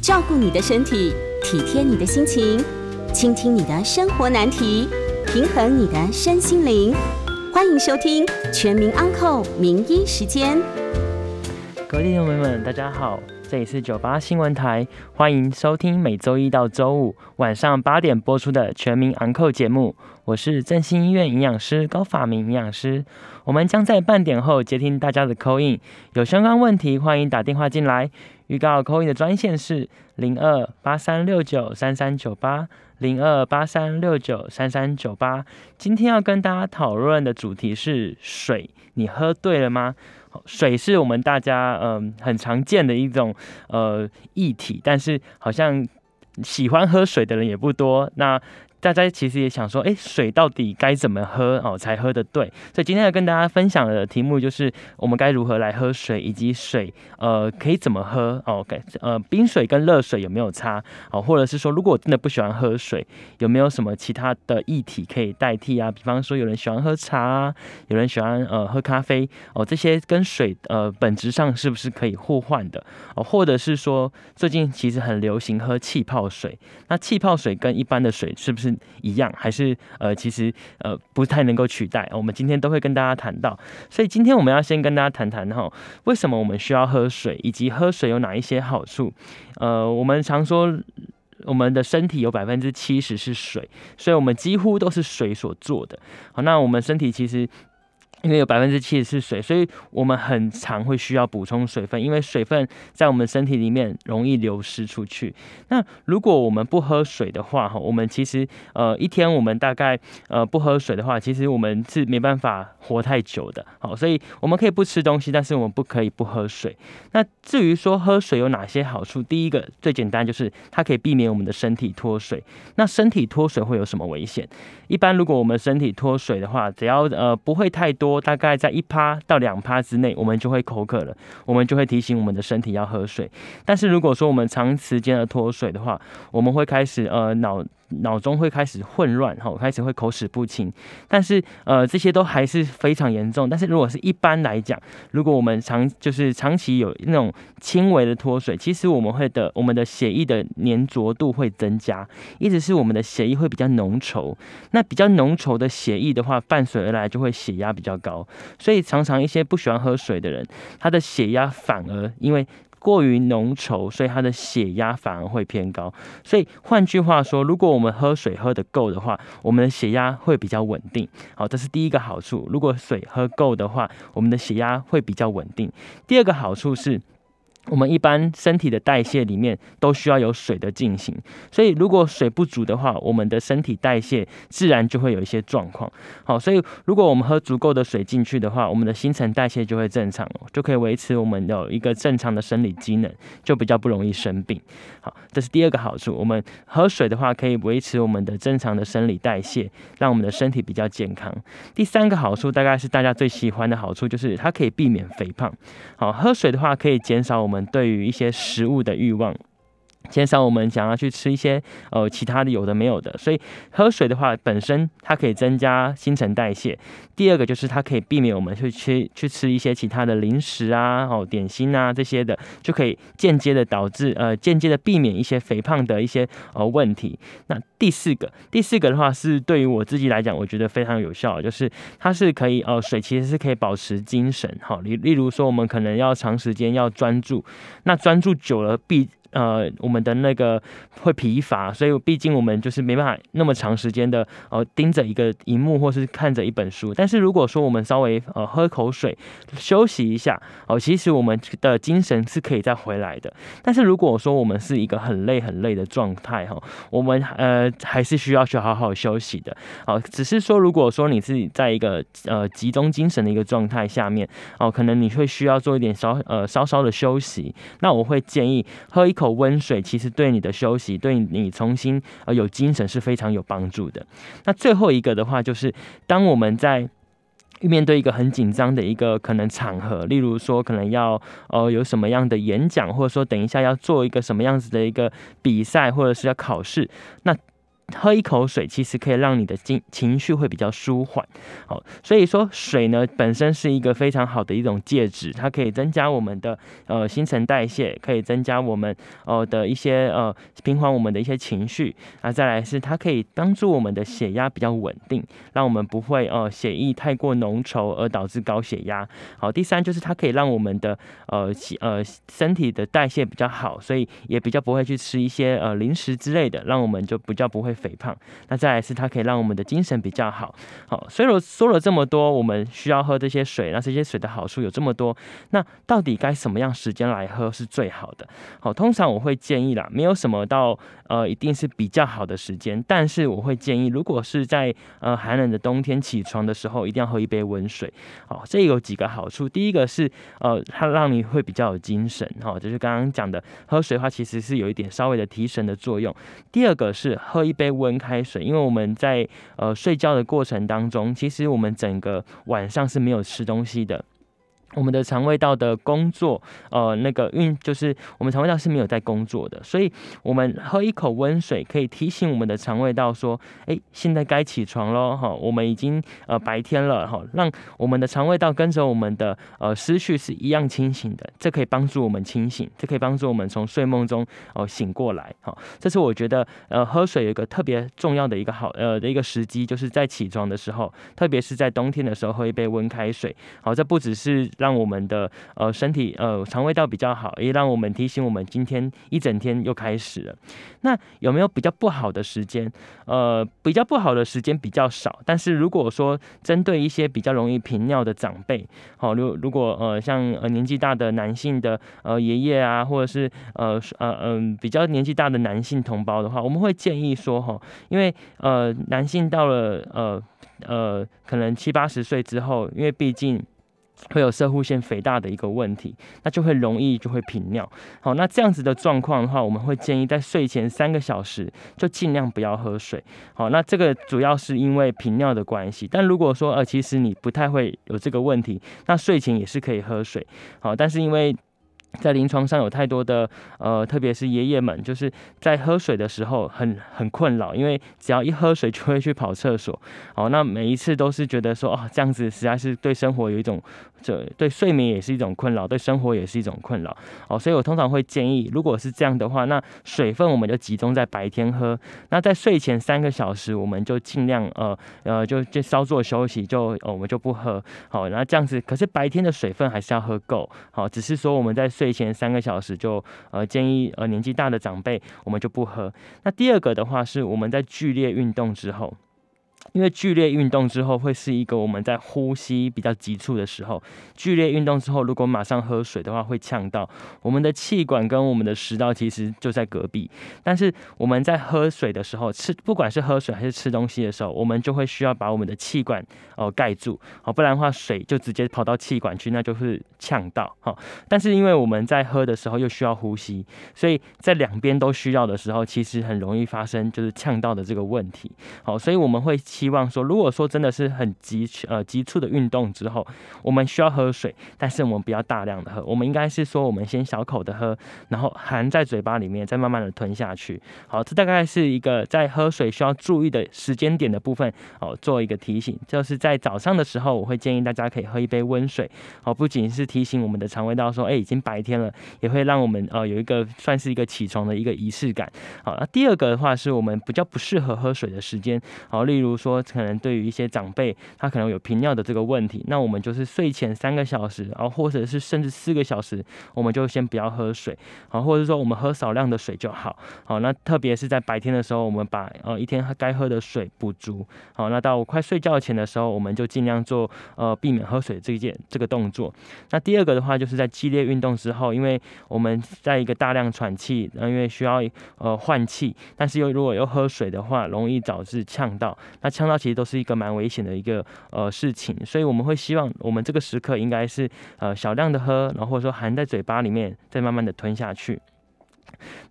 照顾你的身体，体贴你的心情，倾听你的生活难题，平衡你的身心灵。欢迎收听《全民安扣名医时间》。各位听众朋友们，大家好，这里是九八新闻台，欢迎收听每周一到周五晚上八点播出的《全民安扣》节目。我是振兴医院营养师高法明营养师，我们将在半点后接听大家的扣印，有相关问题欢迎打电话进来。预告扣印的专线是零二八三六九三三九八零二八三六九三三九八。今天要跟大家讨论的主题是水，你喝对了吗？水是我们大家嗯很常见的一种呃液体，但是好像喜欢喝水的人也不多。那大家其实也想说，哎，水到底该怎么喝哦才喝得对？所以今天要跟大家分享的题目就是我们该如何来喝水，以及水呃可以怎么喝哦？该呃冰水跟热水有没有差哦？或者是说，如果我真的不喜欢喝水，有没有什么其他的液体可以代替啊？比方说，有人喜欢喝茶，有人喜欢呃喝咖啡哦，这些跟水呃本质上是不是可以互换的哦？或者是说，最近其实很流行喝气泡水，那气泡水跟一般的水是不是？一样还是呃，其实呃不太能够取代。我们今天都会跟大家谈到，所以今天我们要先跟大家谈谈哈，为什么我们需要喝水，以及喝水有哪一些好处。呃，我们常说我们的身体有百分之七十是水，所以我们几乎都是水所做的。好，那我们身体其实。因为有百分之七十是水，所以我们很常会需要补充水分，因为水分在我们身体里面容易流失出去。那如果我们不喝水的话，哈，我们其实呃一天我们大概呃不喝水的话，其实我们是没办法活太久的。好，所以我们可以不吃东西，但是我们不可以不喝水。那至于说喝水有哪些好处，第一个最简单就是它可以避免我们的身体脱水。那身体脱水会有什么危险？一般如果我们身体脱水的话，只要呃不会太多。大概在一趴到两趴之内，我们就会口渴了，我们就会提醒我们的身体要喝水。但是如果说我们长时间的脱水的话，我们会开始呃脑。脑中会开始混乱，哈，开始会口齿不清，但是呃，这些都还是非常严重。但是如果是一般来讲，如果我们长就是长期有那种轻微的脱水，其实我们会的我们的血液的粘着度会增加，一直是我们的血液会比较浓稠。那比较浓稠的血液的话，伴随而来就会血压比较高。所以常常一些不喜欢喝水的人，他的血压反而因为。过于浓稠，所以它的血压反而会偏高。所以换句话说，如果我们喝水喝得够的话，我们的血压会比较稳定。好，这是第一个好处。如果水喝够的话，我们的血压会比较稳定。第二个好处是。我们一般身体的代谢里面都需要有水的进行，所以如果水不足的话，我们的身体代谢自然就会有一些状况。好，所以如果我们喝足够的水进去的话，我们的新陈代谢就会正常，就可以维持我们有一个正常的生理机能，就比较不容易生病。好，这是第二个好处。我们喝水的话，可以维持我们的正常的生理代谢，让我们的身体比较健康。第三个好处，大概是大家最喜欢的好处，就是它可以避免肥胖。好，喝水的话可以减少我们对于一些食物的欲望。减少我们想要去吃一些呃其他的有的没有的，所以喝水的话本身它可以增加新陈代谢。第二个就是它可以避免我们去吃去吃一些其他的零食啊、哦点心啊这些的，就可以间接的导致呃间接的避免一些肥胖的一些呃问题。那第四个，第四个的话是对于我自己来讲，我觉得非常有效，就是它是可以呃水其实是可以保持精神。好，例例如说我们可能要长时间要专注，那专注久了必呃，我们的那个会疲乏，所以毕竟我们就是没办法那么长时间的呃盯着一个荧幕或是看着一本书。但是如果说我们稍微呃喝口水休息一下哦，其实我们的精神是可以再回来的。但是如果说我们是一个很累很累的状态哈，我们呃还是需要去好好休息的。好，只是说如果说你是在一个呃集中精神的一个状态下面哦，可能你会需要做一点稍呃稍稍的休息。那我会建议喝一。口温水其实对你的休息，对你重新呃有精神是非常有帮助的。那最后一个的话，就是当我们在面对一个很紧张的一个可能场合，例如说可能要呃有什么样的演讲，或者说等一下要做一个什么样子的一个比赛，或者是要考试，那喝一口水，其实可以让你的情情绪会比较舒缓。好，所以说水呢本身是一个非常好的一种介质，它可以增加我们的呃新陈代谢，可以增加我们呃的一些呃平缓我们的一些情绪。啊，再来是它可以帮助我们的血压比较稳定，让我们不会呃血液太过浓稠而导致高血压。好，第三就是它可以让我们的呃呃身体的代谢比较好，所以也比较不会去吃一些呃零食之类的，让我们就比较不会肥胖。那再来是它可以让我们的精神比较好。好，所以我说了这么多，我们需要喝这些水，那这些水的好处有这么多，那到底该什么样时间来喝是最好的？好，通常我会建议啦，没有什么到呃一定是比较好的时间，但是我会建议，如果是在呃寒冷的冬天起床的时候，一定要喝一杯温水。好，这有几个好处，第一个是呃它让你会比较有精神，哈，就是刚刚讲的喝水的话，其实是有一点稍微的提神的作用。第二个是喝一杯温开水，因为我们在呃睡觉的过程当中，其实我们整个晚上是没有吃东西的。我们的肠胃道的工作，呃，那个运就是我们肠胃道是没有在工作的，所以我们喝一口温水可以提醒我们的肠胃道说，哎，现在该起床喽，哈，我们已经呃白天了，哈，让我们的肠胃道跟着我们的呃思绪是一样清醒的，这可以帮助我们清醒，这可以帮助我们从睡梦中哦醒过来，哈，这是我觉得呃喝水有一个特别重要的一个好呃的一个时机，就是在起床的时候，特别是在冬天的时候喝一杯温开水，好，这不只是让我们的呃身体呃肠胃道比较好，也让我们提醒我们今天一整天又开始了。那有没有比较不好的时间？呃，比较不好的时间比较少。但是如果说针对一些比较容易频尿的长辈，好，如如果呃像呃年纪大的男性的呃爷爷啊，或者是呃呃嗯比较年纪大的男性同胞的话，我们会建议说哈，因为呃男性到了呃呃可能七八十岁之后，因为毕竟。会有射护腺肥大的一个问题，那就会容易就会频尿。好，那这样子的状况的话，我们会建议在睡前三个小时就尽量不要喝水。好，那这个主要是因为频尿的关系。但如果说呃，其实你不太会有这个问题，那睡前也是可以喝水。好，但是因为在临床上有太多的呃，特别是爷爷们，就是在喝水的时候很很困扰，因为只要一喝水就会去跑厕所。好，那每一次都是觉得说哦，这样子实在是对生活有一种。这对睡眠也是一种困扰，对生活也是一种困扰哦，所以我通常会建议，如果是这样的话，那水分我们就集中在白天喝，那在睡前三个小时，我们就尽量呃呃就就稍作休息，就我们就不喝好，然后这样子，可是白天的水分还是要喝够好，只是说我们在睡前三个小时就呃建议呃年纪大的长辈我们就不喝。那第二个的话是我们在剧烈运动之后。因为剧烈运动之后会是一个我们在呼吸比较急促的时候，剧烈运动之后如果马上喝水的话会呛到我们的气管跟我们的食道其实就在隔壁，但是我们在喝水的时候吃不管是喝水还是吃东西的时候，我们就会需要把我们的气管哦盖住，好不然的话水就直接跑到气管去，那就是呛到好。但是因为我们在喝的时候又需要呼吸，所以在两边都需要的时候，其实很容易发生就是呛到的这个问题。好，所以我们会。希望说，如果说真的是很急呃急促的运动之后，我们需要喝水，但是我们不要大量的喝，我们应该是说，我们先小口的喝，然后含在嘴巴里面，再慢慢的吞下去。好，这大概是一个在喝水需要注意的时间点的部分。哦，做一个提醒，就是在早上的时候，我会建议大家可以喝一杯温水。好，不仅是提醒我们的肠胃道说，哎，已经白天了，也会让我们呃有一个算是一个起床的一个仪式感。好，那第二个的话，是我们比较不适合喝水的时间。好，例如说。说可能对于一些长辈，他可能有频尿的这个问题，那我们就是睡前三个小时，然后或者是甚至四个小时，我们就先不要喝水，好，或者说我们喝少量的水就好，好，那特别是在白天的时候，我们把呃一天该喝的水补足，好，那到快睡觉前的时候，我们就尽量做呃避免喝水这件这个动作。那第二个的话，就是在激烈运动之后，因为我们在一个大量喘气，因为需要呃换气，但是又如果又喝水的话，容易导致呛到，那。呛到其实都是一个蛮危险的一个呃事情，所以我们会希望我们这个时刻应该是呃少量的喝，然后或者说含在嘴巴里面，再慢慢的吞下去。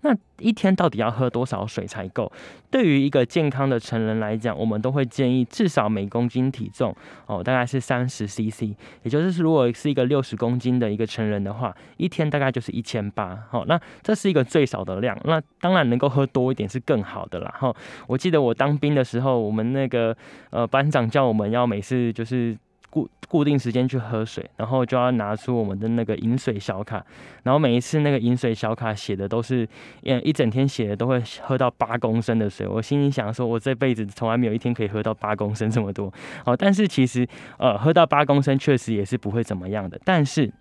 那一天到底要喝多少水才够？对于一个健康的成人来讲，我们都会建议至少每公斤体重哦，大概是三十 CC，也就是如果是一个六十公斤的一个成人的话，一天大概就是一千八。好，那这是一个最少的量。那当然能够喝多一点是更好的啦。哈，我记得我当兵的时候，我们那个呃班长叫我们要每次就是。固固定时间去喝水，然后就要拿出我们的那个饮水小卡，然后每一次那个饮水小卡写的都是，嗯，一整天写的都会喝到八公升的水。我心里想说，我这辈子从来没有一天可以喝到八公升这么多。哦，但是其实，呃，喝到八公升确实也是不会怎么样的，但是。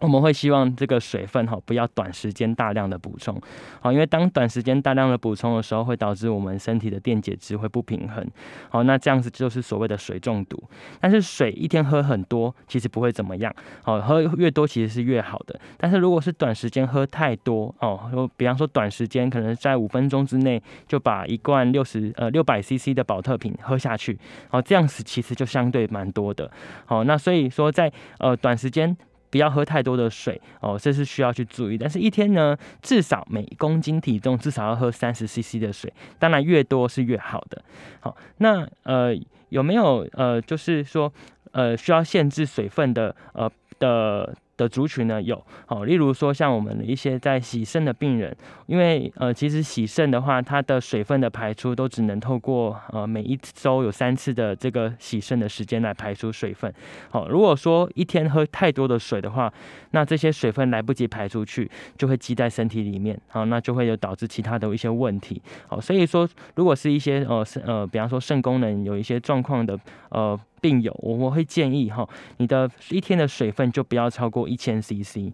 我们会希望这个水分哈不要短时间大量的补充，好，因为当短时间大量的补充的时候，会导致我们身体的电解质会不平衡，好，那这样子就是所谓的水中毒。但是水一天喝很多，其实不会怎么样，好，喝越多其实是越好的。但是如果是短时间喝太多哦，比方说短时间可能在五分钟之内就把一罐六十呃六百 CC 的保特瓶喝下去，好，这样子其实就相对蛮多的，好，那所以说在呃短时间。不要喝太多的水哦，这是需要去注意。但是一天呢，至少每公斤体重至少要喝三十 CC 的水，当然越多是越好的。好，那呃有没有呃就是说呃需要限制水分的呃的？的族群呢有，好，例如说像我们的一些在洗肾的病人，因为呃，其实洗肾的话，它的水分的排出都只能透过呃每一周有三次的这个洗肾的时间来排出水分。好，如果说一天喝太多的水的话，那这些水分来不及排出去，就会积在身体里面，好，那就会有导致其他的一些问题。好，所以说如果是一些呃肾呃，比方说肾功能有一些状况的呃。病友，我我会建议哈，你的一天的水分就不要超过一千 CC，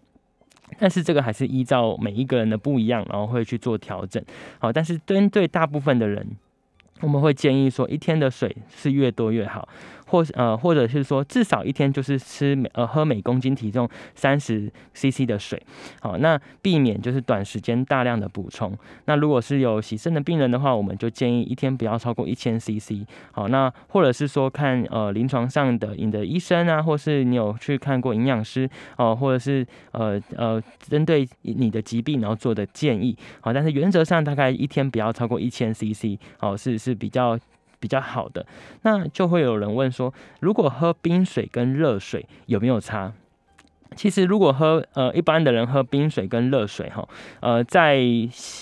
但是这个还是依照每一个人的不一样，然后会去做调整。好，但是针对大部分的人，我们会建议说，一天的水是越多越好。或呃，或者是说，至少一天就是吃每呃喝每公斤体重三十 CC 的水，好，那避免就是短时间大量的补充。那如果是有洗肾的病人的话，我们就建议一天不要超过一千 CC。好，那或者是说看呃临床上的你的医生啊，或是你有去看过营养师哦，或者是呃呃针对你的疾病然后做的建议。好，但是原则上大概一天不要超过一千 CC。好，是是比较。比较好的，那就会有人问说，如果喝冰水跟热水有没有差？其实如果喝呃一般的人喝冰水跟热水哈，呃在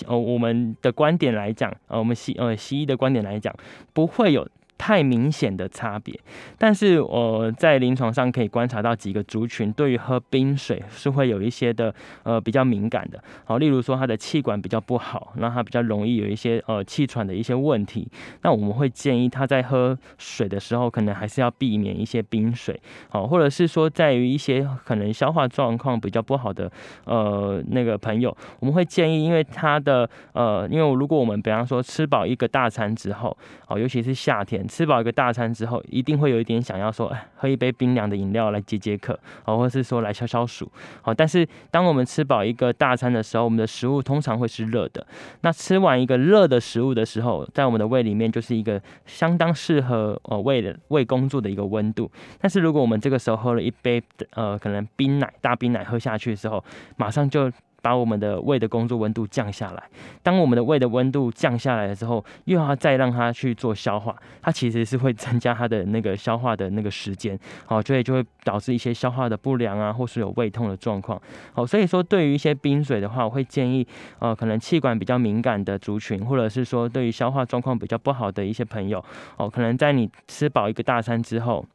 呃我们的观点来讲，呃我们西呃西医的观点来讲，不会有。太明显的差别，但是我在临床上可以观察到几个族群对于喝冰水是会有一些的呃比较敏感的，好，例如说他的气管比较不好，那他比较容易有一些呃气喘的一些问题，那我们会建议他在喝水的时候可能还是要避免一些冰水，好，或者是说在于一些可能消化状况比较不好的呃那个朋友，我们会建议，因为他的呃因为如果我们比方说吃饱一个大餐之后，哦，尤其是夏天。吃饱一个大餐之后，一定会有一点想要说，哎，喝一杯冰凉的饮料来解解渴，哦，或是说来消消暑，好。但是当我们吃饱一个大餐的时候，我们的食物通常会是热的。那吃完一个热的食物的时候，在我们的胃里面就是一个相当适合呃胃的胃工作的一个温度。但是如果我们这个时候喝了一杯呃可能冰奶大冰奶喝下去的时候，马上就。把我们的胃的工作温度降下来。当我们的胃的温度降下来的时候，又要再让它去做消化，它其实是会增加它的那个消化的那个时间，好，所以就会导致一些消化的不良啊，或是有胃痛的状况。好，所以说对于一些冰水的话，我会建议，呃，可能气管比较敏感的族群，或者是说对于消化状况比较不好的一些朋友，哦，可能在你吃饱一个大餐之后。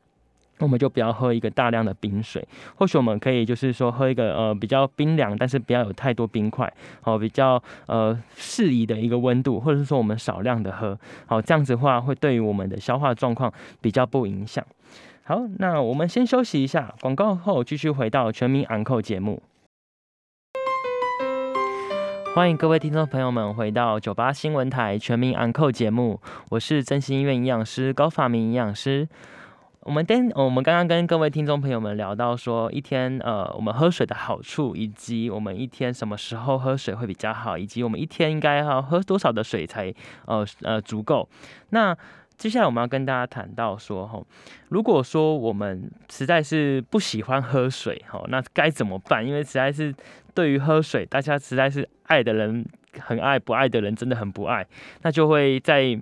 我们就不要喝一个大量的冰水，或许我们可以就是说喝一个呃比较冰凉，但是不要有太多冰块，好比较呃适宜的一个温度，或者是说我们少量的喝，好这样子的话会对于我们的消化状况比较不影响。好，那我们先休息一下，广告后继续回到全民昂扣节目。欢迎各位听众朋友们回到九八新闻台全民昂扣节目，我是真心医院营养师高发明营养师。我们跟我们刚刚跟各位听众朋友们聊到说，一天呃，我们喝水的好处，以及我们一天什么时候喝水会比较好，以及我们一天应该要喝多少的水才呃呃足够。那接下来我们要跟大家谈到说，哈，如果说我们实在是不喜欢喝水，哈，那该怎么办？因为实在是对于喝水，大家实在是爱的人很爱，不爱的人真的很不爱，那就会在，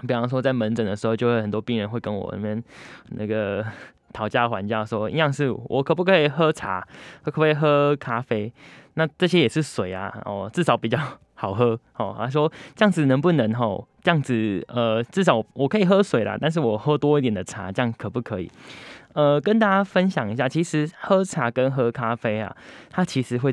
比方说在门诊的时候，就会很多病人会跟我那边那个 讨价还价，说营养师，我可不可以喝茶，可不可以喝咖啡？那这些也是水啊，哦，至少比较 好喝哦。他说这样子能不能吼？这样子呃，至少我可以喝水啦，但是我喝多一点的茶，这样可不可以？呃，跟大家分享一下，其实喝茶跟喝咖啡啊，它其实会。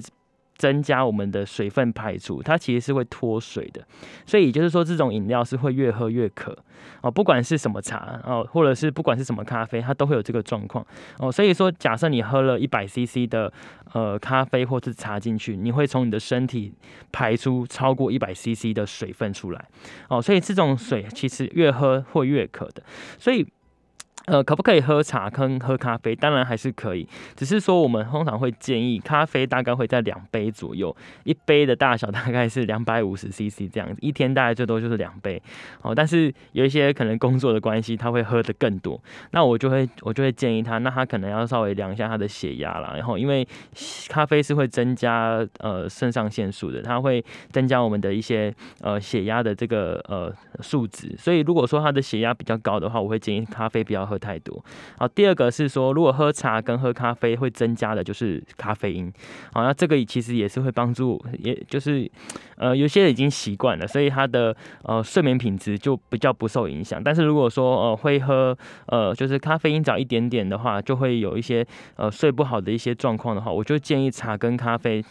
增加我们的水分排出，它其实是会脱水的，所以也就是说，这种饮料是会越喝越渴哦。不管是什么茶哦，或者是不管是什么咖啡，它都会有这个状况哦。所以说，假设你喝了一百 CC 的呃咖啡或是茶进去，你会从你的身体排出超过一百 CC 的水分出来哦。所以这种水其实越喝会越渴的，所以。呃，可不可以喝茶跟喝咖啡？当然还是可以，只是说我们通常会建议咖啡大概会在两杯左右，一杯的大小大概是两百五十 CC 这样子，一天大概最多就是两杯。哦，但是有一些可能工作的关系，他会喝的更多，那我就会我就会建议他，那他可能要稍微量一下他的血压啦。然后因为咖啡是会增加呃肾上腺素的，它会增加我们的一些呃血压的这个呃数值，所以如果说他的血压比较高的话，我会建议咖啡比较喝。太多好，第二个是说，如果喝茶跟喝咖啡会增加的就是咖啡因，好，那这个其实也是会帮助，也就是呃有些人已经习惯了，所以他的呃睡眠品质就比较不受影响。但是如果说呃会喝呃就是咖啡因早一点点的话，就会有一些呃睡不好的一些状况的话，我就建议茶跟咖啡。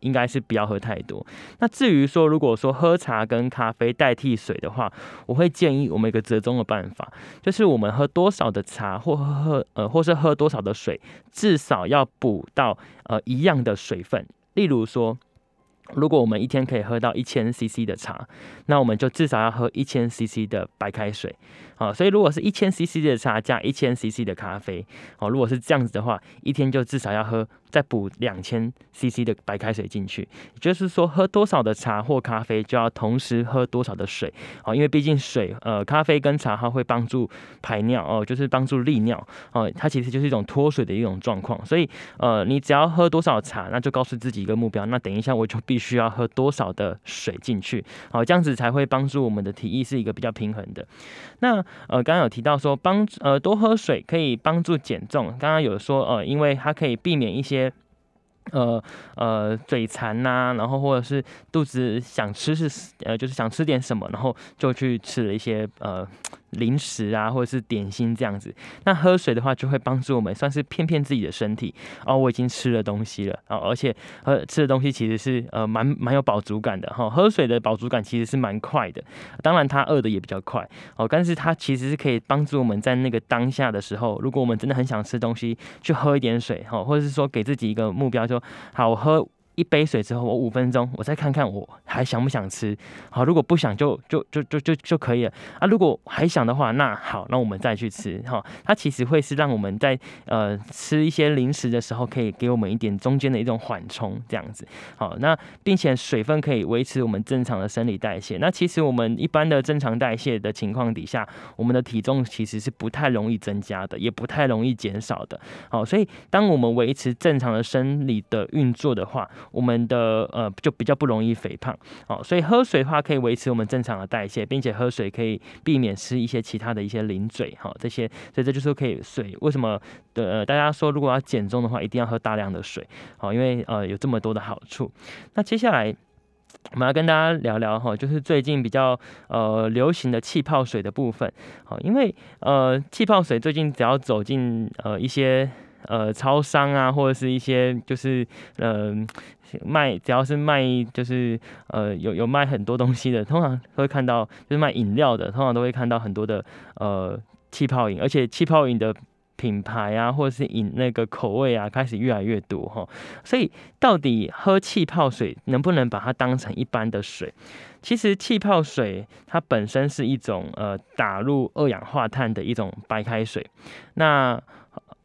应该是不要喝太多。那至于说，如果说喝茶跟咖啡代替水的话，我会建议我们一个折中的办法，就是我们喝多少的茶或喝呃或是喝多少的水，至少要补到呃一样的水分。例如说，如果我们一天可以喝到一千 CC 的茶，那我们就至少要喝一千 CC 的白开水。好，所以如果是一千 CC 的茶加一千 CC 的咖啡，哦，如果是这样子的话，一天就至少要喝。再补两千 CC 的白开水进去，也就是说，喝多少的茶或咖啡，就要同时喝多少的水哦。因为毕竟水，呃，咖啡跟茶它会帮助排尿哦，就是帮助利尿哦。它其实就是一种脱水的一种状况。所以，呃，你只要喝多少茶，那就告诉自己一个目标。那等一下我就必须要喝多少的水进去，好，这样子才会帮助我们的体液是一个比较平衡的。那呃，刚刚有提到说帮呃多喝水可以帮助减重，刚刚有说呃，因为它可以避免一些。呃呃，嘴馋呐，然后或者是肚子想吃是呃，就是想吃点什么，然后就去吃了一些呃。零食啊，或者是点心这样子，那喝水的话就会帮助我们，算是骗骗自己的身体。哦，我已经吃了东西了。哦，而且喝吃的东西其实是呃蛮蛮有饱足感的。哈，喝水的饱足感其实是蛮快的，当然它饿的也比较快。哦，但是它其实是可以帮助我们在那个当下的时候，如果我们真的很想吃东西，去喝一点水。哈，或者是说给自己一个目标，说好我喝。一杯水之后，我五分钟，我再看看我还想不想吃。好，如果不想就就就就就就可以了啊。如果还想的话，那好，那我们再去吃。哈，它其实会是让我们在呃吃一些零食的时候，可以给我们一点中间的一种缓冲，这样子。好，那并且水分可以维持我们正常的生理代谢。那其实我们一般的正常代谢的情况底下，我们的体重其实是不太容易增加的，也不太容易减少的。好，所以当我们维持正常的生理的运作的话，我们的呃就比较不容易肥胖哦，所以喝水的话可以维持我们正常的代谢，并且喝水可以避免吃一些其他的一些零嘴哈这些，所以这就是可以水为什么的大家说如果要减重的话一定要喝大量的水好，因为呃有这么多的好处。那接下来我们要跟大家聊聊哈，就是最近比较呃流行的气泡水的部分好，因为呃气泡水最近只要走进呃一些。呃，超商啊，或者是一些就是呃卖，只要是卖就是呃有有卖很多东西的，通常会看到就是卖饮料的，通常都会看到很多的呃气泡饮，而且气泡饮的品牌啊，或者是饮那个口味啊，开始越来越多哈。所以到底喝气泡水能不能把它当成一般的水？其实气泡水它本身是一种呃打入二氧化碳的一种白开水，那。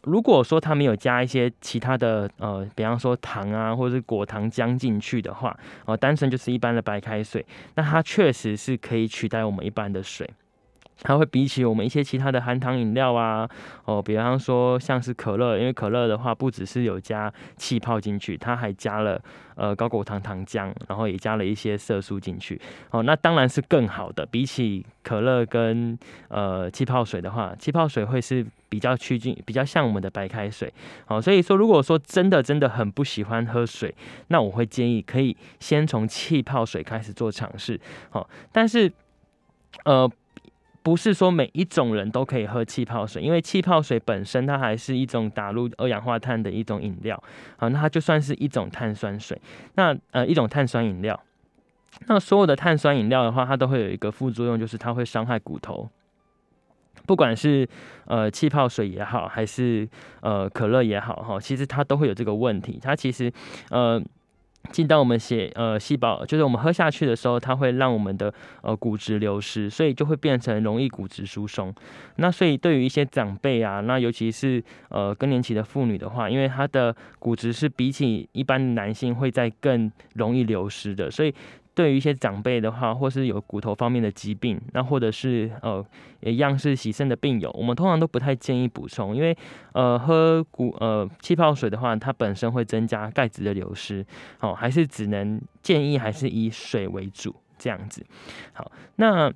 如果说它没有加一些其他的呃，比方说糖啊，或者是果糖浆进去的话，哦，单纯就是一般的白开水，那它确实是可以取代我们一般的水。它会比起我们一些其他的含糖饮料啊，哦，比方说像是可乐，因为可乐的话不只是有加气泡进去，它还加了呃高果糖糖浆，然后也加了一些色素进去，哦，那当然是更好的。比起可乐跟呃气泡水的话，气泡水会是比较趋近，比较像我们的白开水，好，所以说如果说真的真的很不喜欢喝水，那我会建议可以先从气泡水开始做尝试，好，但是呃。不是说每一种人都可以喝气泡水，因为气泡水本身它还是一种打入二氧化碳的一种饮料，好，那它就算是一种碳酸水，那呃一种碳酸饮料，那所有的碳酸饮料的话，它都会有一个副作用，就是它会伤害骨头，不管是呃气泡水也好，还是呃可乐也好，哈，其实它都会有这个问题，它其实呃。进到我们血呃细胞，就是我们喝下去的时候，它会让我们的呃骨质流失，所以就会变成容易骨质疏松。那所以对于一些长辈啊，那尤其是呃更年期的妇女的话，因为她的骨质是比起一般男性会在更容易流失的，所以。对于一些长辈的话，或是有骨头方面的疾病，那或者是呃一样是洗肾的病友，我们通常都不太建议补充，因为呃喝骨呃气泡水的话，它本身会增加钙质的流失，好，还是只能建议还是以水为主这样子。好，那。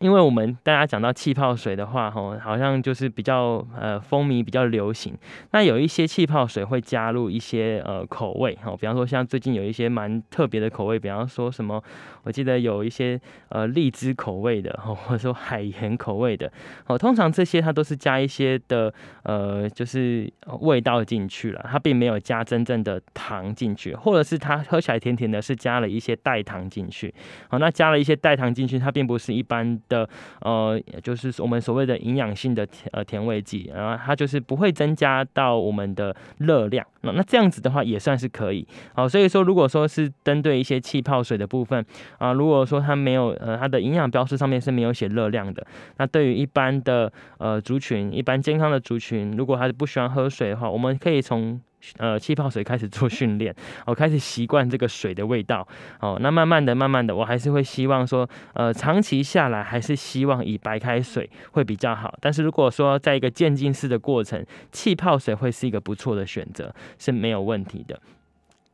因为我们大家讲到气泡水的话，吼，好像就是比较呃风靡、比较流行。那有一些气泡水会加入一些呃口味，吼，比方说像最近有一些蛮特别的口味，比方说什么，我记得有一些呃荔枝口味的，或者说海盐口味的，哦，通常这些它都是加一些的呃就是味道进去了，它并没有加真正的糖进去，或者是它喝起来甜甜的，是加了一些代糖进去。好，那加了一些代糖进去，它并不是一般。的呃，就是我们所谓的营养性的甜呃甜味剂，然后它就是不会增加到我们的热量，那那这样子的话也算是可以。好，所以说如果说是针对一些气泡水的部分啊，如果说它没有呃它的营养标识上面是没有写热量的，那对于一般的呃族群，一般健康的族群，如果还是不喜欢喝水的话，我们可以从。呃，气泡水开始做训练，我开始习惯这个水的味道。哦，那慢慢的、慢慢的，我还是会希望说，呃，长期下来还是希望以白开水会比较好。但是如果说在一个渐进式的过程，气泡水会是一个不错的选择，是没有问题的。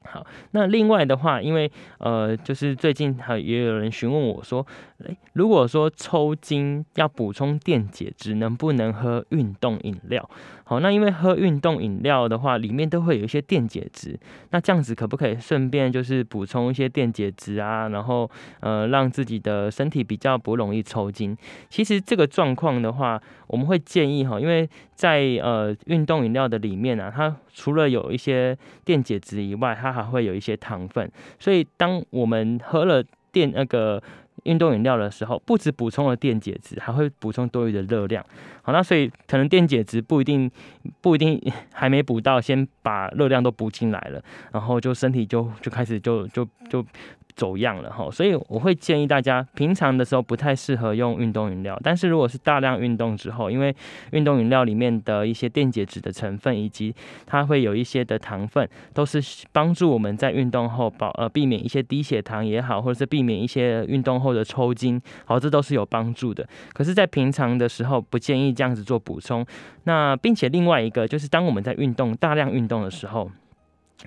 好，那另外的话，因为呃，就是最近还也有人询问我说，诶，如果说抽筋要补充电解质，能不能喝运动饮料？好，那因为喝运动饮料的话，里面都会有一些电解质，那这样子可不可以顺便就是补充一些电解质啊？然后呃，让自己的身体比较不容易抽筋。其实这个状况的话，我们会建议哈，因为在呃运动饮料的里面啊，它除了有一些电解质以外，它还会有一些糖分，所以当我们喝了电那个。运动饮料的时候，不止补充了电解质，还会补充多余的热量。好，那所以可能电解质不一定不一定还没补到，先把热量都补进来了，然后就身体就就开始就就就。走样了哈，所以我会建议大家平常的时候不太适合用运动饮料，但是如果是大量运动之后，因为运动饮料里面的一些电解质的成分以及它会有一些的糖分，都是帮助我们在运动后保呃避免一些低血糖也好，或者是避免一些运动后的抽筋，好，这都是有帮助的。可是，在平常的时候不建议这样子做补充。那并且另外一个就是当我们在运动大量运动的时候。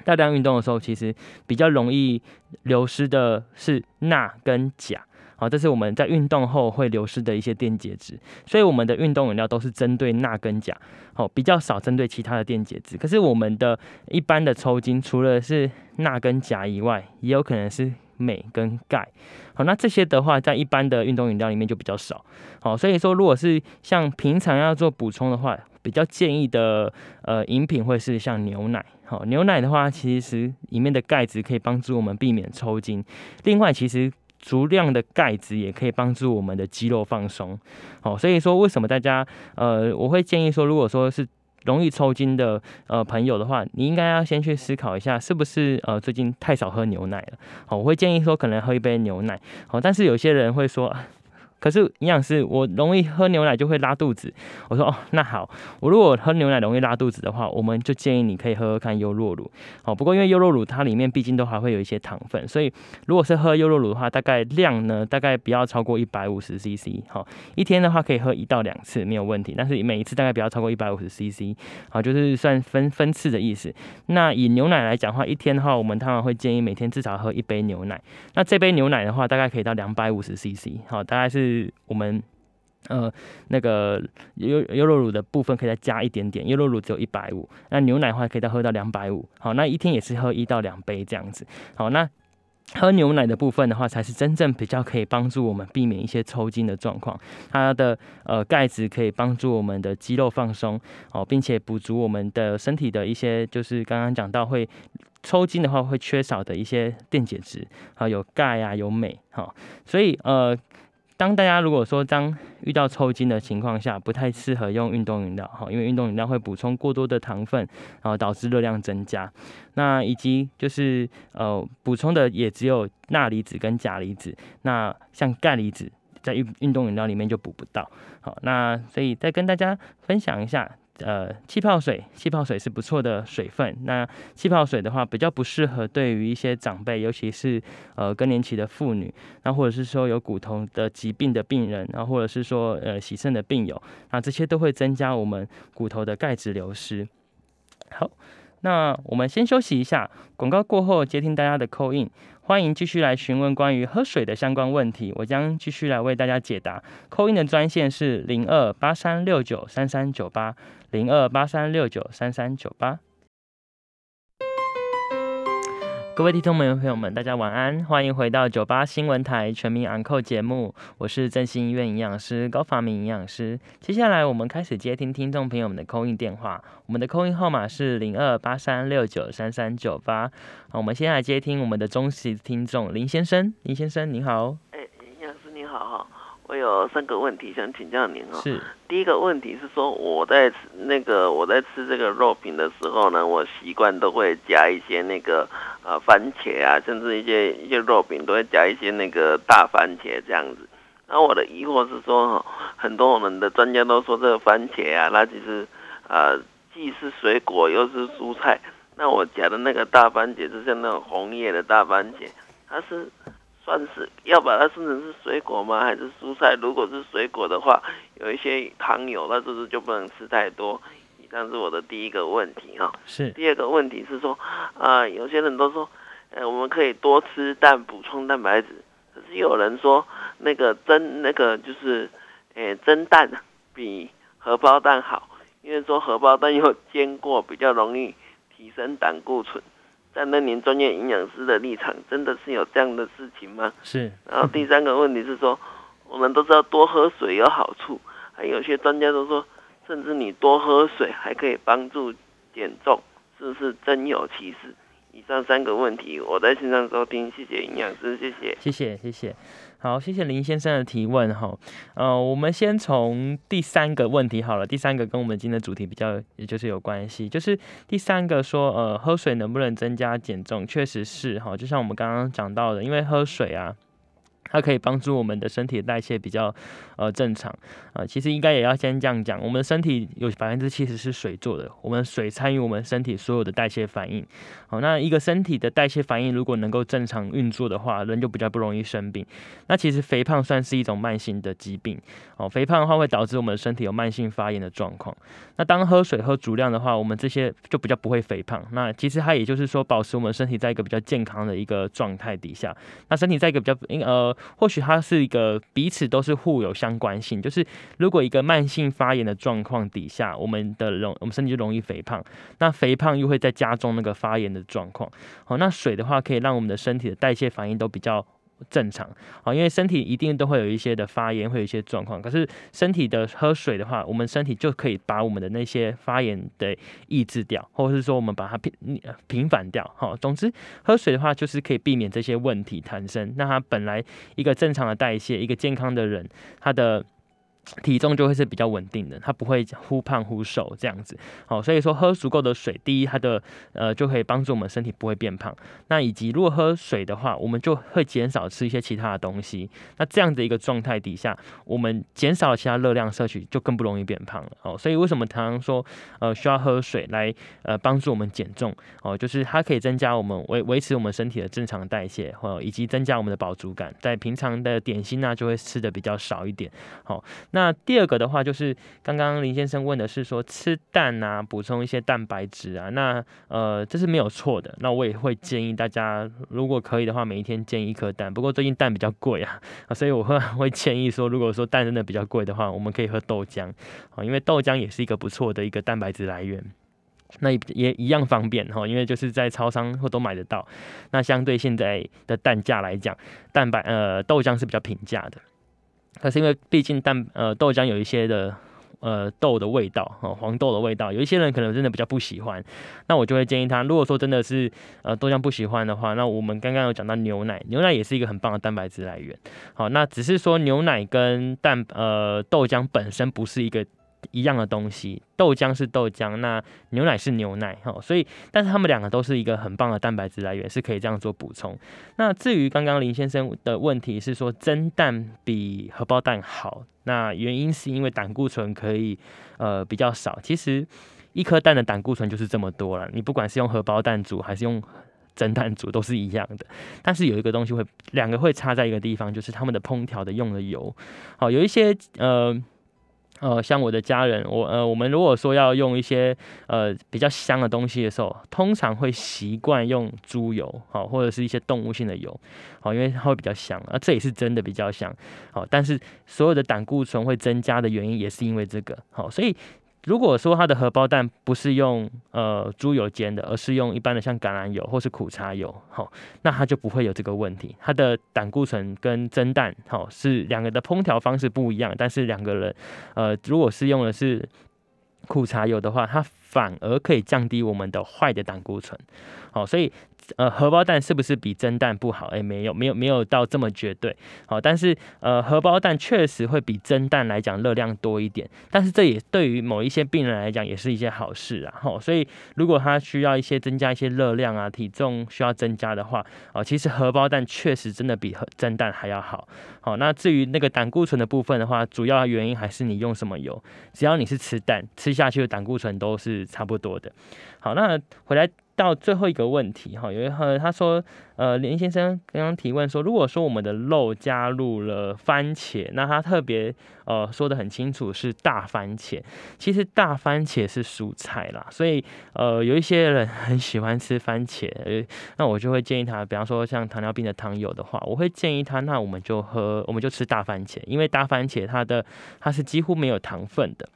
大量运动的时候，其实比较容易流失的是钠跟钾，好，这是我们在运动后会流失的一些电解质。所以我们的运动饮料都是针对钠跟钾，好，比较少针对其他的电解质。可是我们的一般的抽筋，除了是钠跟钾以外，也有可能是镁跟钙。好，那这些的话，在一般的运动饮料里面就比较少。好，所以说如果是像平常要做补充的话，比较建议的呃饮品会是像牛奶。好，牛奶的话，其实里面的钙质可以帮助我们避免抽筋。另外，其实足量的钙质也可以帮助我们的肌肉放松。好，所以说为什么大家呃，我会建议说，如果说是容易抽筋的呃朋友的话，你应该要先去思考一下，是不是呃最近太少喝牛奶了。好，我会建议说，可能喝一杯牛奶。好，但是有些人会说。可是营养师，我容易喝牛奶就会拉肚子。我说哦，那好，我如果喝牛奶容易拉肚子的话，我们就建议你可以喝喝看优酪乳。好，不过因为优酪乳它里面毕竟都还会有一些糖分，所以如果是喝优酪乳的话，大概量呢大概不要超过一百五十 CC。好，一天的话可以喝一到两次没有问题，但是每一次大概不要超过一百五十 CC。好，就是算分分次的意思。那以牛奶来讲的话，一天的话，我们通常会建议每天至少喝一杯牛奶。那这杯牛奶的话，大概可以到两百五十 CC。好，大概是是我们呃那个优优酪乳的部分可以再加一点点，优酪乳只有一百五，那牛奶的话可以再喝到两百五。好，那一天也是喝一到两杯这样子。好，那。喝牛奶的部分的话，才是真正比较可以帮助我们避免一些抽筋的状况。它的呃钙质可以帮助我们的肌肉放松哦，并且补足我们的身体的一些就是刚刚讲到会抽筋的话会缺少的一些电解质啊，有钙啊，有镁哈，所以呃。当大家如果说当遇到抽筋的情况下，不太适合用运动饮料哈，因为运动饮料会补充过多的糖分，然后导致热量增加。那以及就是呃补充的也只有钠离子跟钾离子，那像钙离子在运运动饮料里面就补不到。好，那所以再跟大家分享一下。呃，气泡水，气泡水是不错的水分。那气泡水的话，比较不适合对于一些长辈，尤其是呃更年期的妇女，那或者是说有骨头的疾病的病人，然后或者是说呃洗肾的病友，那这些都会增加我们骨头的钙质流失。好，那我们先休息一下，广告过后接听大家的扣印。欢迎继续来询问关于喝水的相关问题，我将继续来为大家解答。扣音的专线是零二八三六九三三九八零二八三六九三三九八。各位听众朋友、朋友们，大家晚安，欢迎回到九八新闻台全民昂扣节目，我是振兴医院营养师高发明营养师。接下来我们开始接听听众朋友们的扣印电话，我们的扣印号码是零二八三六九三三九八。好，我们先来接听我们的忠实听众林先生，林先生您好。哎，营养师您好哈。我有三个问题想请教您哦。是。第一个问题是说，我在吃那个我在吃这个肉品的时候呢，我习惯都会加一些那个呃番茄啊，甚至一些一些肉饼都会加一些那个大番茄这样子。那我的疑惑是说，很多我们的专家都说这个番茄啊，它其实呃既是水果又是蔬菜。那我夹的那个大番茄就像那种红叶的大番茄，它是。算是要把它生成是水果吗？还是蔬菜？如果是水果的话，有一些糖油，那是不是就不能吃太多？以上是我的第一个问题哈。是。第二个问题是说，啊，有些人都说，呃，我们可以多吃蛋补充蛋白质。可是有人说，那个蒸那个就是，诶，蒸蛋比荷包蛋好，因为说荷包蛋又煎过，比较容易提升胆固醇。站在您专业营养师的立场，真的是有这样的事情吗？是。然后第三个问题是说，我们都知道多喝水有好处，还有些专家都说，甚至你多喝水还可以帮助减重，是不是真有其事？以上三个问题，我在线上收听，谢谢营养师，谢谢，谢谢，谢谢。好，谢谢林先生的提问哈。呃，我们先从第三个问题好了。第三个跟我们今天的主题比较，也就是有关系，就是第三个说，呃，喝水能不能增加减重？确实是哈，就像我们刚刚讲到的，因为喝水啊。它可以帮助我们的身体代谢比较呃正常啊，其实应该也要先这样讲，我们的身体有百分之七十是水做的，我们水参与我们身体所有的代谢反应。好，那一个身体的代谢反应如果能够正常运作的话，人就比较不容易生病。那其实肥胖算是一种慢性的疾病哦，肥胖的话会导致我们身体有慢性发炎的状况。那当喝水喝足量的话，我们这些就比较不会肥胖。那其实它也就是说，保持我们身体在一个比较健康的一个状态底下，那身体在一个比较呃。或许它是一个彼此都是互有相关性，就是如果一个慢性发炎的状况底下，我们的容我们身体就容易肥胖，那肥胖又会在加重那个发炎的状况。好，那水的话可以让我们的身体的代谢反应都比较。正常啊，因为身体一定都会有一些的发炎，会有一些状况。可是身体的喝水的话，我们身体就可以把我们的那些发炎的抑制掉，或者是说我们把它平平反掉。哈，总之喝水的话，就是可以避免这些问题产生。那它本来一个正常的代谢，一个健康的人，他的体重就会是比较稳定的，它不会忽胖忽瘦这样子。好，所以说喝足够的水，第一，它的呃就可以帮助我们身体不会变胖。那以及如果喝水的话，我们就会减少吃一些其他的东西。那这样的一个状态底下，我们减少其他热量摄取，就更不容易变胖了。哦，所以为什么常常说呃需要喝水来呃帮助我们减重？哦，就是它可以增加我们维维持我们身体的正常代谢，哦，以及增加我们的饱足感。在平常的点心呢，就会吃的比较少一点。好，那第二个的话，就是刚刚林先生问的是说吃蛋啊，补充一些蛋白质啊，那呃这是没有错的。那我也会建议大家，如果可以的话，每一天煎一颗蛋。不过最近蛋比较贵啊，所以我会 会建议说，如果说蛋真的比较贵的话，我们可以喝豆浆啊，因为豆浆也是一个不错的一个蛋白质来源。那也也一样方便哈，因为就是在超商或都买得到。那相对现在的蛋价来讲，蛋白呃豆浆是比较平价的。可是因为毕竟蛋呃豆浆有一些的呃豆的味道哦黄豆的味道，有一些人可能真的比较不喜欢，那我就会建议他，如果说真的是呃豆浆不喜欢的话，那我们刚刚有讲到牛奶，牛奶也是一个很棒的蛋白质来源。好，那只是说牛奶跟蛋呃豆浆本身不是一个。一样的东西，豆浆是豆浆，那牛奶是牛奶，哈，所以，但是他们两个都是一个很棒的蛋白质来源，是可以这样做补充。那至于刚刚林先生的问题是说蒸蛋比荷包蛋好，那原因是因为胆固醇可以呃比较少。其实一颗蛋的胆固醇就是这么多了，你不管是用荷包蛋煮还是用蒸蛋煮都是一样的。但是有一个东西会两个会差在一个地方，就是他们的烹调的用的油，好，有一些呃。呃，像我的家人，我呃，我们如果说要用一些呃比较香的东西的时候，通常会习惯用猪油，好，或者是一些动物性的油，好，因为它会比较香，啊，这也是真的比较香，好，但是所有的胆固醇会增加的原因也是因为这个，好，所以。如果说它的荷包蛋不是用呃猪油煎的，而是用一般的像橄榄油或是苦茶油，好，那它就不会有这个问题。它的胆固醇跟蒸蛋，好是两个的烹调方式不一样，但是两个人，呃，如果是用的是苦茶油的话，它反而可以降低我们的坏的胆固醇，好，所以。呃，荷包蛋是不是比蒸蛋不好？哎，没有，没有，没有到这么绝对。好，但是呃，荷包蛋确实会比蒸蛋来讲热量多一点。但是这也对于某一些病人来讲也是一件好事啊。好，所以如果他需要一些增加一些热量啊，体重需要增加的话，哦，其实荷包蛋确实真的比蒸蛋还要好。好，那至于那个胆固醇的部分的话，主要原因还是你用什么油。只要你是吃蛋，吃下去的胆固醇都是差不多的。好，那回来。到最后一个问题哈，有一个他说，呃，林先生刚刚提问说，如果说我们的肉加入了番茄，那他特别呃说的很清楚是大番茄，其实大番茄是蔬菜啦，所以呃有一些人很喜欢吃番茄，那我就会建议他，比方说像糖尿病的糖友的话，我会建议他，那我们就喝，我们就吃大番茄，因为大番茄它的它是几乎没有糖分的。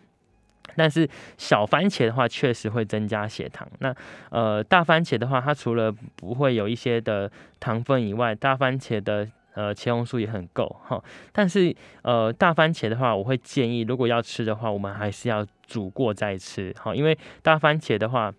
但是小番茄的话，确实会增加血糖。那呃，大番茄的话，它除了不会有一些的糖分以外，大番茄的呃茄红素也很够哈。但是呃，大番茄的话，我会建议，如果要吃的话，我们还是要煮过再吃哈。因为大番茄的话，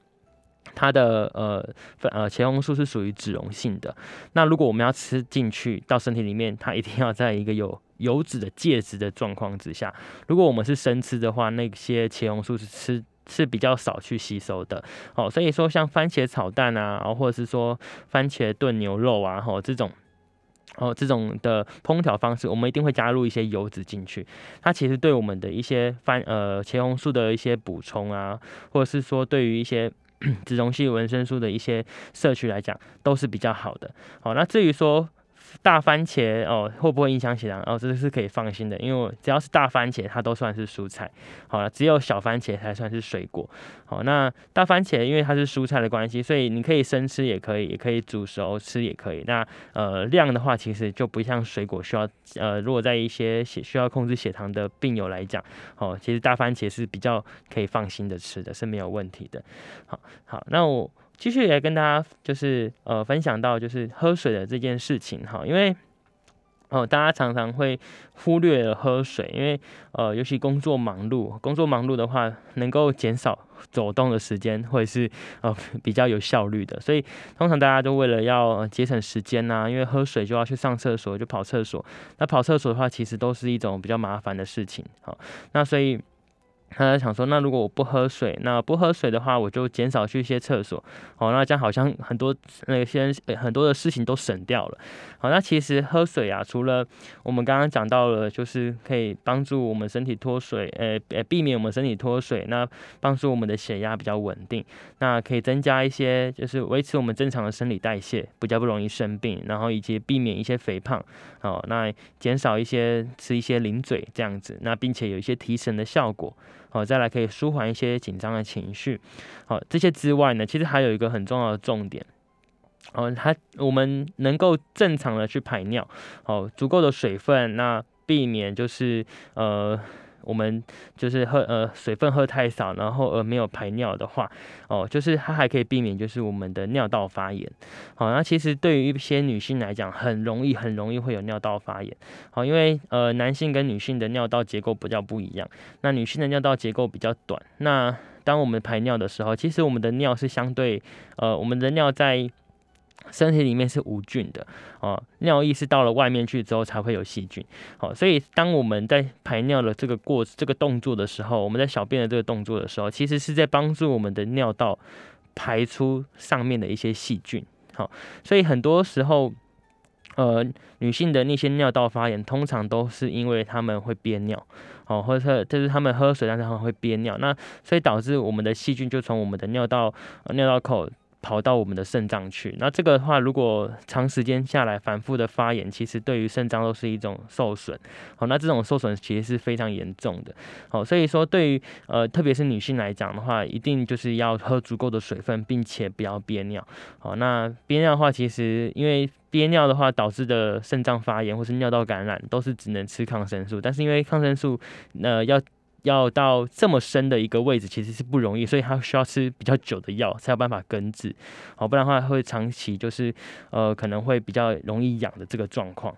它的呃呃茄红素是属于脂溶性的。那如果我们要吃进去到身体里面，它一定要在一个有油脂的介质的状况之下，如果我们是生吃的话，那些茄红素是吃是比较少去吸收的。哦，所以说像番茄炒蛋啊，或者是说番茄炖牛肉啊，吼这种哦这种的烹调方式，我们一定会加入一些油脂进去。它其实对我们的一些番呃茄红素的一些补充啊，或者是说对于一些脂溶性维生书的一些社区来讲，都是比较好的。好，那至于说。大番茄哦，会不会影响血糖？哦，这是可以放心的，因为只要是大番茄，它都算是蔬菜。好了，只有小番茄才算是水果。好，那大番茄因为它是蔬菜的关系，所以你可以生吃也可以，也可以煮熟吃也可以。那呃量的话，其实就不像水果需要呃，如果在一些血需要控制血糖的病友来讲，哦，其实大番茄是比较可以放心的吃的，是没有问题的。好，好，那我。继续来跟大家就是呃分享到就是喝水的这件事情哈，因为哦，大家常常会忽略了喝水，因为呃，尤其工作忙碌，工作忙碌的话，能够减少走动的时间，或者是呃比较有效率的。所以通常大家都为了要节省时间呐，因为喝水就要去上厕所，就跑厕所。那跑厕所的话，其实都是一种比较麻烦的事情。好，那所以。他在想说，那如果我不喝水，那不喝水的话，我就减少去一些厕所，哦，那这样好像很多那些很多的事情都省掉了。好，那其实喝水啊，除了我们刚刚讲到了，就是可以帮助我们身体脱水，呃呃，避免我们身体脱水，那帮助我们的血压比较稳定，那可以增加一些，就是维持我们正常的生理代谢，比较不容易生病，然后以及避免一些肥胖，哦，那减少一些吃一些零嘴这样子，那并且有一些提神的效果。好，再来可以舒缓一些紧张的情绪。好，这些之外呢，其实还有一个很重要的重点。哦，它我们能够正常的去排尿，哦，足够的水分，那避免就是呃。我们就是喝呃水分喝太少，然后而没有排尿的话，哦，就是它还可以避免就是我们的尿道发炎。好，那其实对于一些女性来讲，很容易很容易会有尿道发炎。好，因为呃男性跟女性的尿道结构比较不一样，那女性的尿道结构比较短。那当我们排尿的时候，其实我们的尿是相对呃我们的尿在。身体里面是无菌的哦，尿液是到了外面去之后才会有细菌，好，所以当我们在排尿的这个过这个动作的时候，我们在小便的这个动作的时候，其实是在帮助我们的尿道排出上面的一些细菌，好，所以很多时候，呃，女性的那些尿道发炎，通常都是因为他们会憋尿，哦，或者就是他们喝水，但是他们会憋尿，那所以导致我们的细菌就从我们的尿道尿道口。跑到我们的肾脏去，那这个的话，如果长时间下来反复的发炎，其实对于肾脏都是一种受损。好，那这种受损其实是非常严重的。好，所以说对于呃，特别是女性来讲的话，一定就是要喝足够的水分，并且不要憋尿。好，那憋尿的话，其实因为憋尿的话导致的肾脏发炎或是尿道感染，都是只能吃抗生素。但是因为抗生素，呃，要要到这么深的一个位置，其实是不容易，所以它需要吃比较久的药，才有办法根治，好，不然的话会长期就是，呃，可能会比较容易痒的这个状况。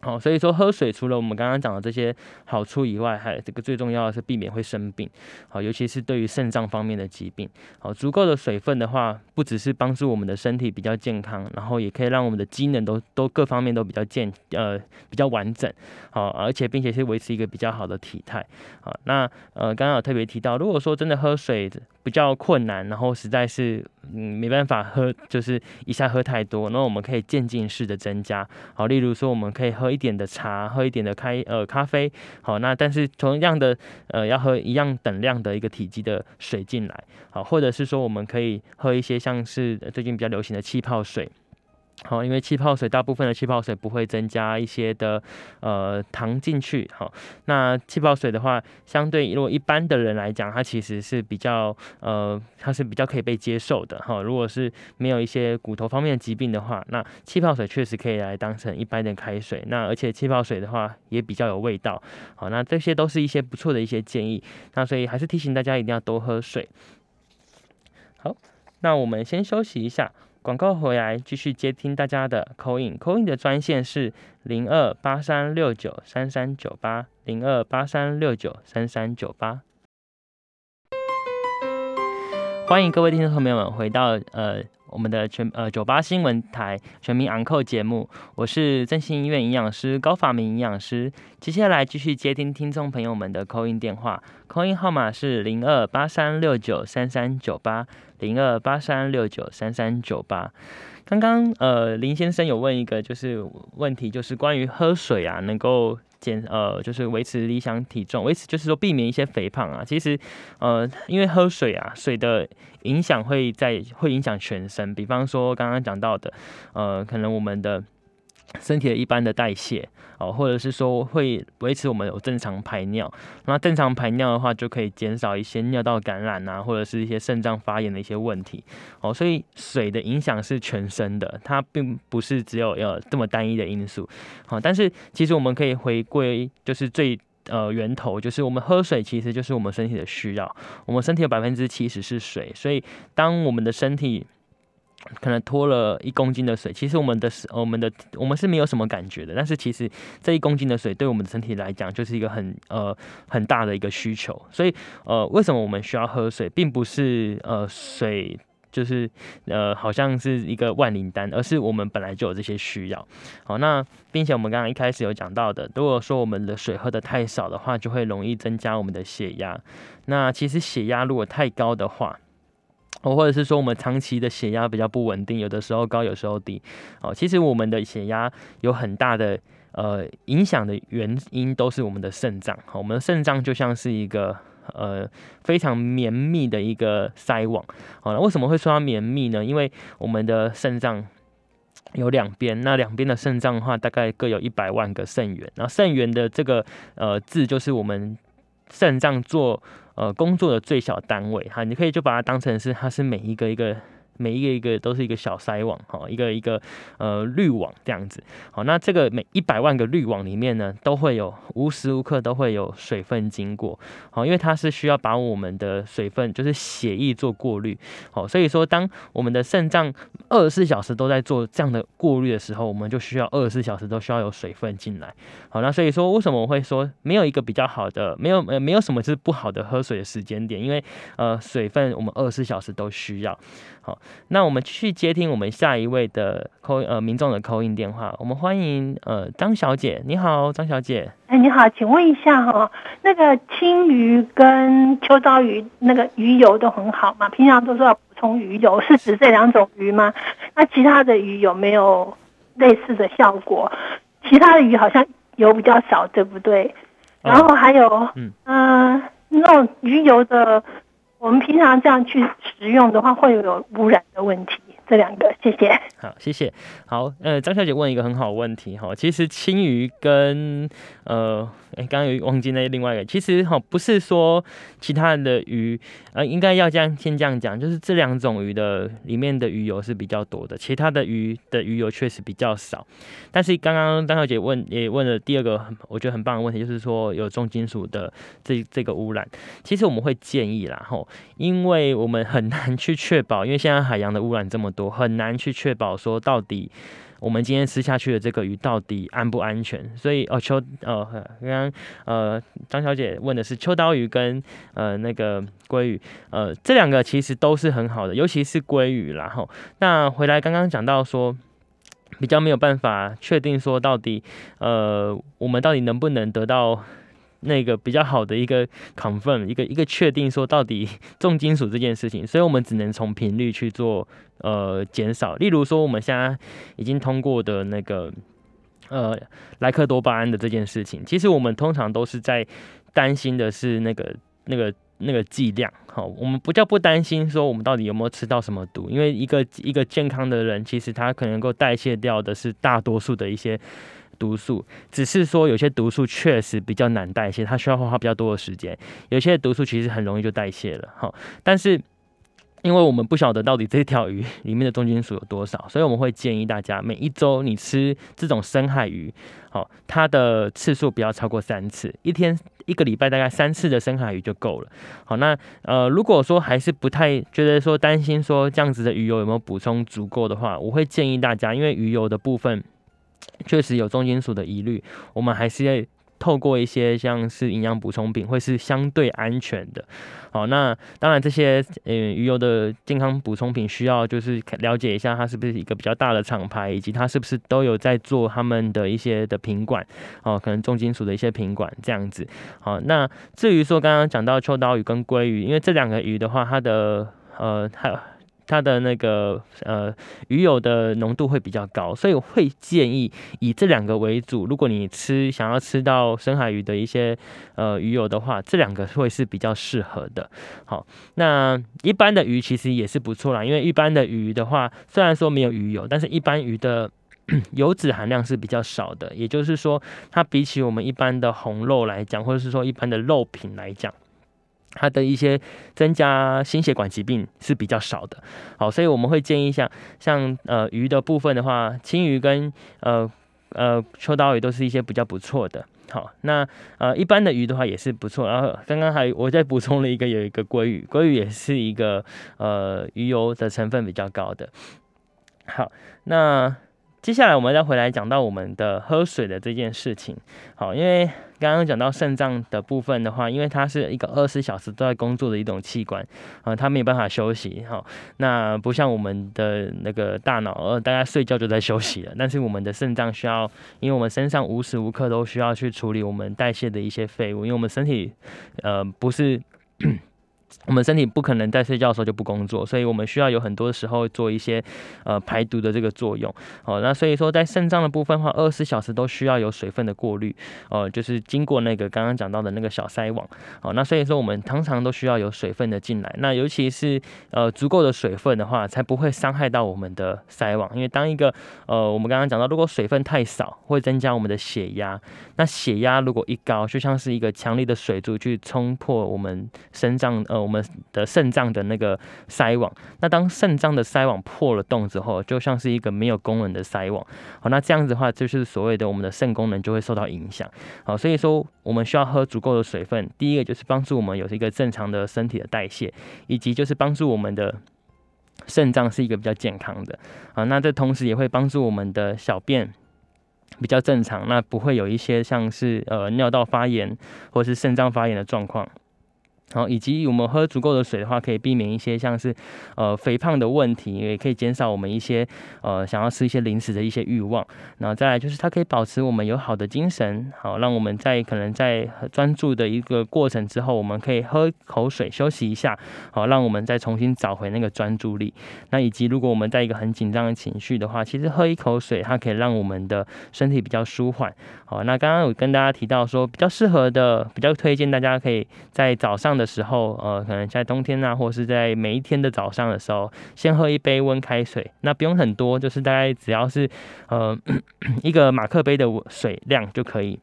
好，所以说喝水除了我们刚刚讲的这些好处以外，还有这个最重要的是避免会生病。好，尤其是对于肾脏方面的疾病。好，足够的水分的话，不只是帮助我们的身体比较健康，然后也可以让我们的机能都都各方面都比较健呃比较完整。好，而且并且是维持一个比较好的体态。好，那呃刚刚有特别提到，如果说真的喝水比较困难，然后实在是嗯没办法喝，就是一下喝太多，那我们可以渐进式的增加。好，例如说我们可以喝。一点的茶，喝一点的开呃咖啡，好，那但是同样的呃要喝一样等量的一个体积的水进来，好，或者是说我们可以喝一些像是最近比较流行的气泡水。好，因为气泡水大部分的气泡水不会增加一些的呃糖进去。好，那气泡水的话，相对如果一般的人来讲，它其实是比较呃，它是比较可以被接受的。哈，如果是没有一些骨头方面的疾病的话，那气泡水确实可以来当成一般的开水。那而且气泡水的话也比较有味道。好，那这些都是一些不错的一些建议。那所以还是提醒大家一定要多喝水。好，那我们先休息一下。广告回来，继续接听大家的口音。口音的专线是零二八三六九三三九八零二八三六九三三九八。欢迎各位听众朋友们回到呃。我们的全呃九八新闻台全民昂扣节目，我是振兴医院营养师高法明营养师。接下来继续接听听众朋友们的扣音电话，扣音号码是零二八三六九三三九八零二八三六九三三九八。刚刚呃林先生有问一个就是问题，就是关于喝水啊能够。减呃就是维持理想体重，维持就是说避免一些肥胖啊。其实呃因为喝水啊，水的影响会在会影响全身。比方说刚刚讲到的，呃可能我们的。身体的一般的代谢哦，或者是说会维持我们有正常排尿，那正常排尿的话，就可以减少一些尿道感染啊，或者是一些肾脏发炎的一些问题哦。所以水的影响是全身的，它并不是只有呃这么单一的因素。好，但是其实我们可以回归，就是最呃源头，就是我们喝水其实就是我们身体的需要。我们身体有百分之七十是水，所以当我们的身体可能拖了一公斤的水，其实我们的我们的我们是没有什么感觉的。但是其实这一公斤的水对我们的身体来讲，就是一个很呃很大的一个需求。所以呃，为什么我们需要喝水，并不是呃水就是呃好像是一个万灵丹，而是我们本来就有这些需要。好，那并且我们刚刚一开始有讲到的，如果说我们的水喝的太少的话，就会容易增加我们的血压。那其实血压如果太高的话，哦，或者是说我们长期的血压比较不稳定，有的时候高，有时候低。哦，其实我们的血压有很大的呃影响的原因都是我们的肾脏。好，我们的肾脏就像是一个呃非常绵密的一个筛网。好，那为什么会说它绵密呢？因为我们的肾脏有两边，那两边的肾脏的话，大概各有一百万个肾源。然后肾源的这个呃字，就是我们肾脏做。呃，工作的最小单位哈，你可以就把它当成是它是每一个一个。每一个一个都是一个小筛网哈，一个一个呃滤网这样子。好，那这个每一百万个滤网里面呢，都会有无时无刻都会有水分经过。好，因为它是需要把我们的水分就是血液做过滤。好，所以说当我们的肾脏二十四小时都在做这样的过滤的时候，我们就需要二十四小时都需要有水分进来。好，那所以说为什么我会说没有一个比较好的，没有呃没有什么是不好的喝水的时间点？因为呃水分我们二十四小时都需要。好，那我们继续接听我们下一位的扣呃民众的扣印电话。我们欢迎呃张小姐，你好，张小姐。哎，你好，请问一下哈，那个青鱼跟秋刀鱼那个鱼油都很好嘛？平常都说要补充鱼油，是指这两种鱼吗？那其他的鱼有没有类似的效果？其他的鱼好像油比较少，对不对？然后还有嗯嗯，那种鱼油的。我们平常这样去食用的话，会有污染的问题。这两个，谢谢。好，谢谢。好，呃，张小姐问一个很好问题哈。其实青鱼跟呃，哎，刚刚有忘记那另外一个，其实哈，不是说其他的鱼，呃，应该要这样先这样讲，就是这两种鱼的里面的鱼油是比较多的，其他的鱼的鱼油确实比较少。但是刚刚张小姐问也问了第二个，我觉得很棒的问题，就是说有重金属的这这个污染，其实我们会建议啦，吼，因为我们很难去确保，因为现在海洋的污染这么。多很难去确保说到底我们今天吃下去的这个鱼到底安不安全，所以哦秋呃刚刚呃张小姐问的是秋刀鱼跟呃那个鲑鱼呃这两个其实都是很好的，尤其是鲑鱼然后那回来刚刚讲到说比较没有办法确定说到底呃我们到底能不能得到。那个比较好的一个 confirm，一个一个确定说到底 重金属这件事情，所以我们只能从频率去做呃减少。例如说我们现在已经通过的那个呃莱克多巴胺的这件事情，其实我们通常都是在担心的是那个那个那个剂量。好，我们不叫不担心说我们到底有没有吃到什么毒，因为一个一个健康的人，其实他可能够代谢掉的是大多数的一些。毒素只是说有些毒素确实比较难代谢，它需要花比较多的时间。有些毒素其实很容易就代谢了，哈。但是因为我们不晓得到底这条鱼里面的重金属有多少，所以我们会建议大家每一周你吃这种深海鱼，好，它的次数不要超过三次，一天一个礼拜大概三次的深海鱼就够了。好，那呃如果说还是不太觉得说担心说这样子的鱼油有没有补充足够的话，我会建议大家，因为鱼油的部分。确实有重金属的疑虑，我们还是要透过一些像是营养补充品，会是相对安全的。好，那当然这些呃鱼油的健康补充品需要就是了解一下它是不是一个比较大的厂牌，以及它是不是都有在做他们的一些的品管哦，可能重金属的一些品管这样子。好，那至于说刚刚讲到秋刀鱼跟鲑鱼，因为这两个鱼的话，它的呃还有。它的那个呃鱼油的浓度会比较高，所以我会建议以这两个为主。如果你吃想要吃到深海鱼的一些呃鱼油的话，这两个会是比较适合的。好，那一般的鱼其实也是不错啦，因为一般的鱼的话，虽然说没有鱼油，但是一般鱼的 油脂含量是比较少的，也就是说，它比起我们一般的红肉来讲，或者是说一般的肉品来讲。它的一些增加心血管疾病是比较少的，好，所以我们会建议像像呃鱼的部分的话，青鱼跟呃呃秋刀鱼都是一些比较不错的。好，那呃一般的鱼的话也是不错。然后刚刚还我再补充了一个，有一个鲑鱼，鲑鱼也是一个呃鱼油的成分比较高的。好，那。接下来我们再回来讲到我们的喝水的这件事情，好，因为刚刚讲到肾脏的部分的话，因为它是一个二十四小时都在工作的一种器官，啊，它没有办法休息，好，那不像我们的那个大脑，呃，大家睡觉就在休息了，但是我们的肾脏需要，因为我们身上无时无刻都需要去处理我们代谢的一些废物，因为我们身体，呃，不是。我们身体不可能在睡觉的时候就不工作，所以我们需要有很多时候做一些呃排毒的这个作用。哦，那所以说在肾脏的部分的话，二十四小时都需要有水分的过滤，哦，就是经过那个刚刚讲到的那个小筛网。哦，那所以说我们常常都需要有水分的进来。那尤其是呃足够的水分的话，才不会伤害到我们的筛网。因为当一个呃我们刚刚讲到，如果水分太少，会增加我们的血压。那血压如果一高，就像是一个强力的水柱去冲破我们肾脏呃我们。的肾脏的那个筛网，那当肾脏的筛网破了洞之后，就像是一个没有功能的筛网。好，那这样子的话，就是所谓的我们的肾功能就会受到影响。好，所以说我们需要喝足够的水分。第一个就是帮助我们有一个正常的身体的代谢，以及就是帮助我们的肾脏是一个比较健康的。啊，那这同时也会帮助我们的小便比较正常，那不会有一些像是呃尿道发炎或是肾脏发炎的状况。好，以及我们喝足够的水的话，可以避免一些像是呃肥胖的问题，也可以减少我们一些呃想要吃一些零食的一些欲望。然后再来就是它可以保持我们有好的精神，好让我们在可能在专注的一个过程之后，我们可以喝口水休息一下，好让我们再重新找回那个专注力。那以及如果我们在一个很紧张的情绪的话，其实喝一口水，它可以让我们的身体比较舒缓。好，那刚刚有跟大家提到说比较适合的，比较推荐大家可以在早上。的时候，呃，可能在冬天啊，或是在每一天的早上的时候，先喝一杯温开水，那不用很多，就是大概只要是呃 一个马克杯的水量就可以。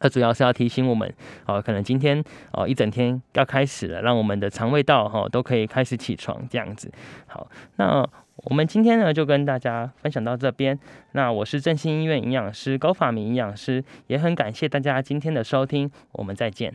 它主要是要提醒我们，哦，可能今天哦一整天要开始了，让我们的肠胃道哈都可以开始起床这样子。好，那我们今天呢就跟大家分享到这边。那我是振兴医院营养师高法明营养师，也很感谢大家今天的收听，我们再见。